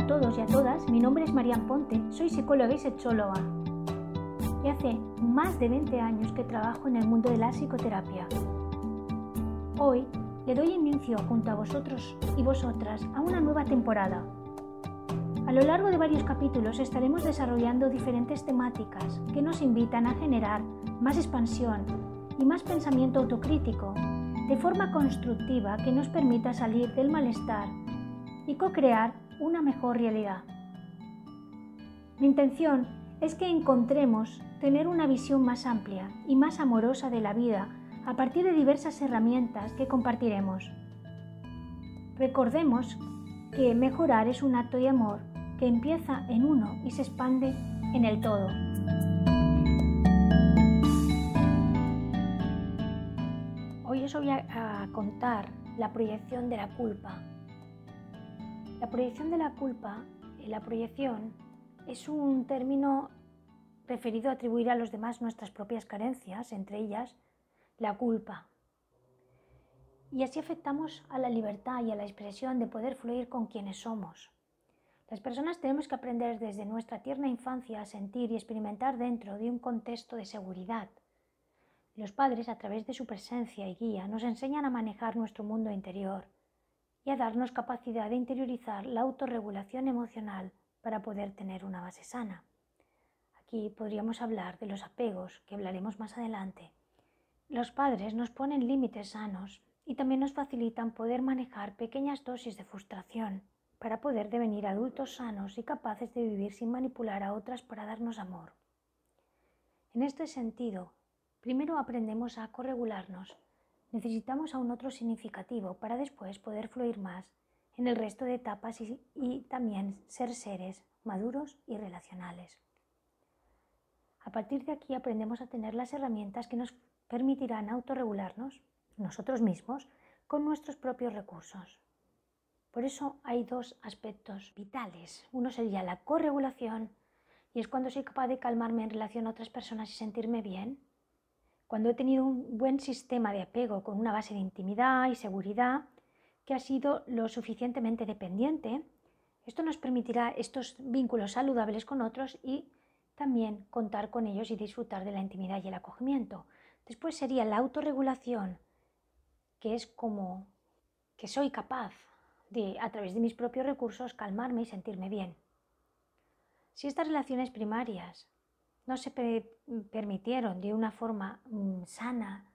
a todos y a todas, mi nombre es Marian Ponte, soy psicóloga y sexóloga. Y hace más de 20 años que trabajo en el mundo de la psicoterapia. Hoy le doy inicio junto a vosotros y vosotras a una nueva temporada. A lo largo de varios capítulos estaremos desarrollando diferentes temáticas que nos invitan a generar más expansión y más pensamiento autocrítico, de forma constructiva que nos permita salir del malestar y co-crear una mejor realidad. Mi intención es que encontremos tener una visión más amplia y más amorosa de la vida a partir de diversas herramientas que compartiremos. Recordemos que mejorar es un acto de amor que empieza en uno y se expande en el todo. Hoy os voy a contar la proyección de la culpa la proyección de la culpa, la proyección, es un término referido a atribuir a los demás nuestras propias carencias, entre ellas la culpa. Y así afectamos a la libertad y a la expresión de poder fluir con quienes somos. Las personas tenemos que aprender desde nuestra tierna infancia a sentir y experimentar dentro de un contexto de seguridad. Los padres, a través de su presencia y guía, nos enseñan a manejar nuestro mundo interior y a darnos capacidad de interiorizar la autorregulación emocional para poder tener una base sana. Aquí podríamos hablar de los apegos, que hablaremos más adelante. Los padres nos ponen límites sanos y también nos facilitan poder manejar pequeñas dosis de frustración para poder devenir adultos sanos y capaces de vivir sin manipular a otras para darnos amor. En este sentido, primero aprendemos a corregularnos necesitamos aún otro significativo para después poder fluir más en el resto de etapas y, también ser seres maduros y relacionales. A partir de aquí aprendemos a tener las herramientas que nos permitirán autorregularnos, nosotros mismos, con nuestros propios recursos. Por eso hay dos aspectos vitales. Uno sería la corregulación, y es cuando soy capaz de calmarme en relación a otras personas y sentirme bien, cuando he tenido un buen sistema de apego con una base de intimidad y seguridad que ha sido lo suficientemente dependiente, esto nos permitirá estos vínculos saludables con otros y también contar con ellos y disfrutar de la intimidad y el acogimiento. Después sería la autorregulación, que es como que soy capaz de, a través de mis propios recursos, calmarme y sentirme bien. Si estas relaciones primarias no se permitieron de una forma mm, sana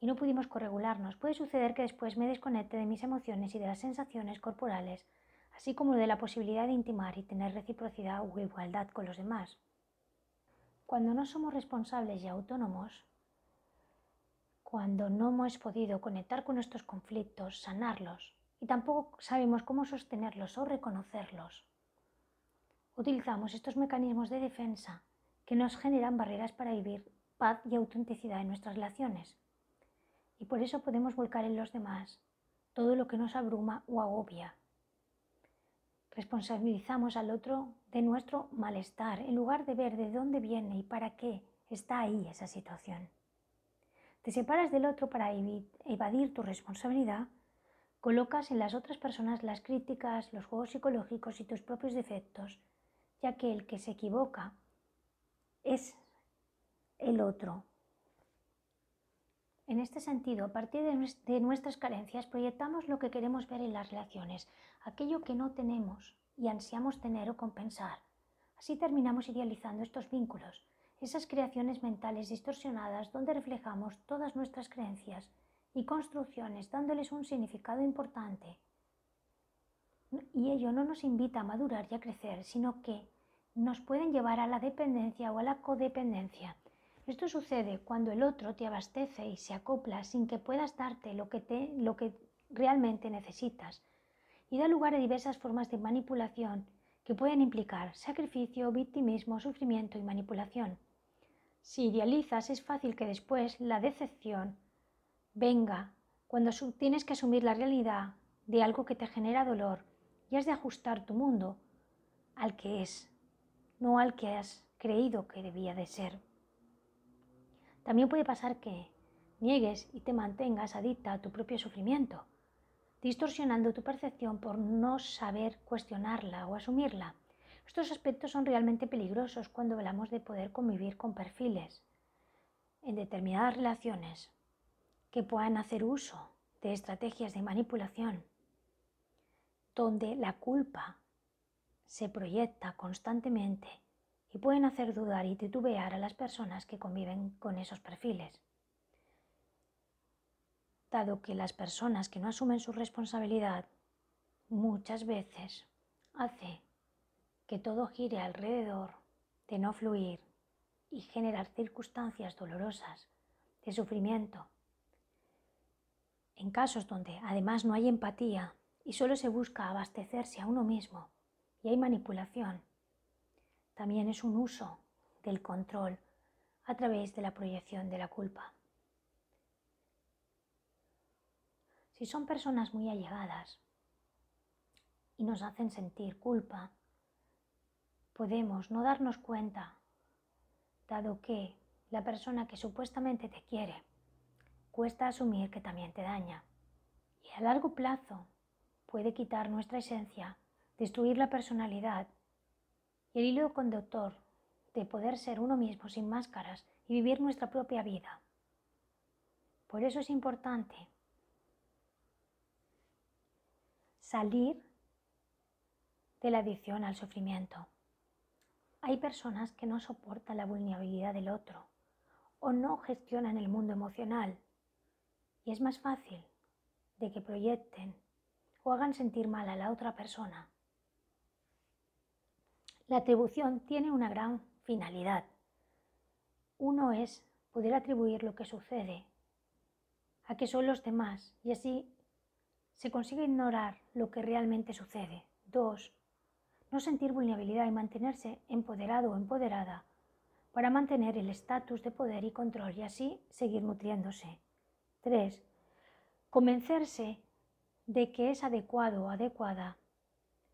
y no pudimos corregularnos, puede suceder que después me desconecte de mis emociones y de las sensaciones corporales, así como de la posibilidad de intimar y tener reciprocidad u igualdad con los demás. Cuando no somos responsables y autónomos, cuando no hemos podido conectar con nuestros conflictos, sanarlos, y tampoco sabemos cómo sostenerlos o reconocerlos, utilizamos estos mecanismos de defensa que nos generan barreras para vivir paz y autenticidad en nuestras relaciones. Y por eso podemos volcar en los demás todo lo que nos abruma o agobia. Responsabilizamos al otro de nuestro malestar en lugar de ver de dónde viene y para qué está ahí esa situación. Te separas del otro para evadir tu responsabilidad, colocas en las otras personas las críticas, los juegos psicológicos y tus propios defectos, ya que el que se equivoca es el otro. En este sentido, a partir de nuestras carencias, proyectamos lo que queremos ver en las relaciones, aquello que no tenemos y ansiamos tener o compensar. Así terminamos idealizando estos vínculos, esas creaciones mentales distorsionadas donde reflejamos todas nuestras creencias y construcciones dándoles un significado importante. Y ello no nos invita a madurar y a crecer, sino que nos pueden llevar a la dependencia o a la codependencia. Esto sucede cuando el otro te abastece y se acopla sin que puedas darte lo que, lo que realmente necesitas y da lugar a diversas formas de manipulación que pueden implicar sacrificio, victimismo, sufrimiento y manipulación. Si idealizas es fácil que después la decepción venga cuando tienes que asumir la realidad de algo que te genera dolor y has de ajustar tu mundo al que es no al que has creído que debía de ser. También puede pasar que niegues y te mantengas adicta a tu propio sufrimiento, distorsionando tu percepción por no saber cuestionarla o asumirla. Estos aspectos son realmente peligrosos cuando hablamos de poder convivir con perfiles en determinadas relaciones que puedan hacer uso de estrategias de manipulación, donde la culpa se proyecta constantemente y pueden hacer dudar y titubear a las personas que conviven con esos perfiles. Dado que las personas que no asumen su responsabilidad muchas veces hace que todo gire alrededor de no fluir y generar circunstancias dolorosas de sufrimiento. En casos donde además no hay empatía y solo se busca abastecerse a uno mismo y hay manipulación, también es un uso del control a través de la proyección de la culpa. Si son personas muy allegadas y nos hacen sentir culpa, podemos no darnos cuenta, dado que la persona que supuestamente te quiere cuesta asumir que también te daña y a largo plazo puede quitar nuestra esencia, destruir la personalidad y el hilo conductor de poder ser uno mismo sin máscaras y vivir nuestra propia vida. Por eso es importante salir de la adicción al sufrimiento. Hay personas que no soportan la vulnerabilidad del otro o no gestionan el mundo emocional y es más fácil de que proyecten o hagan sentir mal a la otra persona la atribución tiene una gran finalidad. Uno es poder atribuir lo que sucede a que son los demás y así se consigue ignorar lo que realmente sucede. Dos, no sentir vulnerabilidad y mantenerse empoderado o empoderada para mantener el estatus de poder y control y así seguir nutriéndose. Tres, convencerse de que es adecuado o adecuada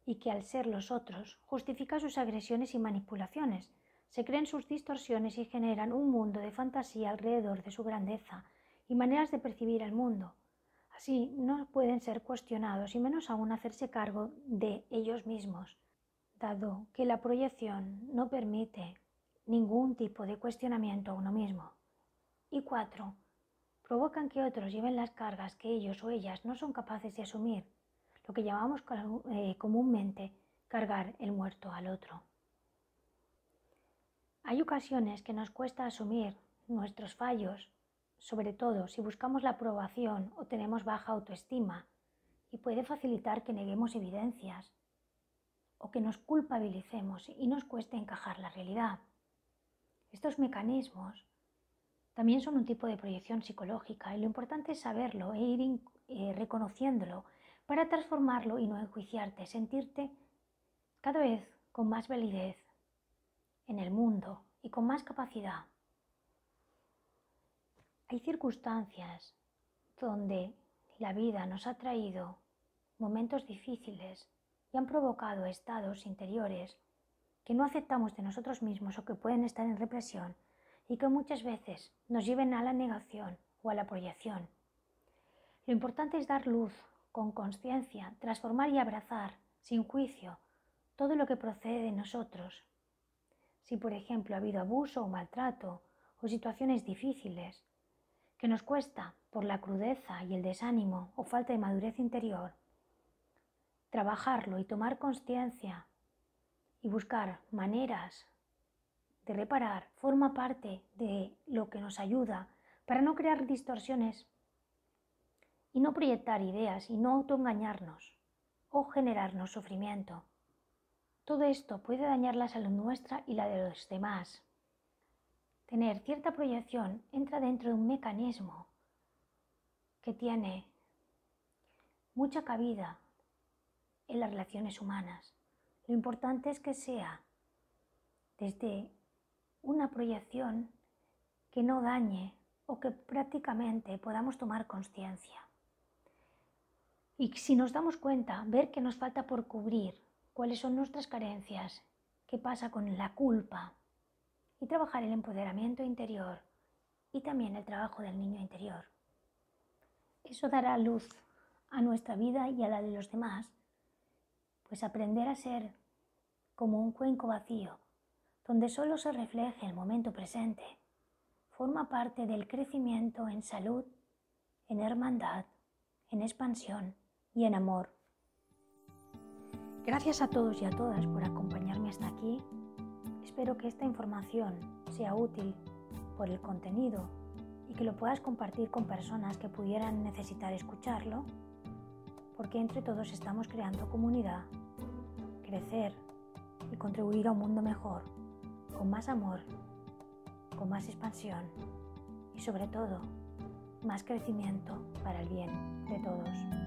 y que al ser los otros justifica sus agresiones y manipulaciones, se creen sus distorsiones y generan un mundo de fantasía alrededor de su grandeza y maneras de percibir el mundo. Así no pueden ser cuestionados y menos aún hacerse cargo de ellos mismos, dado que la proyección no permite ningún tipo de cuestionamiento a uno mismo. Y cuatro, provocan que otros lleven las cargas que ellos o ellas no son capaces de asumir lo que llamamos eh, comúnmente cargar el muerto al otro. Hay ocasiones que nos cuesta asumir nuestros fallos, sobre todo si buscamos la aprobación o tenemos baja autoestima, y puede facilitar que neguemos evidencias o que nos culpabilicemos y nos cueste encajar la realidad. Estos mecanismos también son un tipo de proyección psicológica y lo importante es saberlo e ir eh, reconociéndolo para transformarlo y no enjuiciarte, sentirte cada vez con más validez en el mundo y con más capacidad. Hay circunstancias donde la vida nos ha traído momentos difíciles y han provocado estados interiores que no aceptamos de nosotros mismos o que pueden estar en represión y que muchas veces nos lleven a la negación o a la proyección. Lo importante es dar luz con conciencia, transformar y abrazar, sin juicio, todo lo que procede de nosotros. Si, por ejemplo, ha habido abuso o maltrato o situaciones difíciles que nos cuesta por la crudeza y el desánimo o falta de madurez interior, trabajarlo y tomar conciencia y buscar maneras de reparar forma parte de lo que nos ayuda para no crear distorsiones y no proyectar ideas y no autoengañarnos o generarnos sufrimiento. Todo esto puede dañar la salud nuestra y la de los demás. Tener cierta proyección entra dentro de un mecanismo que tiene mucha cabida en las relaciones humanas. Lo importante es que sea desde una proyección que no dañe o que prácticamente podamos tomar conciencia. Y si nos damos cuenta, ver que nos falta por cubrir, cuáles son nuestras carencias, qué pasa con la culpa y trabajar el empoderamiento interior y también el trabajo del niño interior. Eso dará luz a nuestra vida y a la de los demás, pues aprender a ser como un cuenco vacío, donde solo se refleje el momento presente, forma parte del crecimiento en salud, en hermandad, en expansión y en amor. Gracias a todos y a todas por acompañarme hasta aquí. Espero que esta información sea útil por el contenido y que lo puedas compartir con personas que pudieran necesitar escucharlo, porque entre todos estamos creando comunidad, crecer y contribuir a un mundo mejor, con más amor, con más expansión y sobre todo más crecimiento para el bien de todos.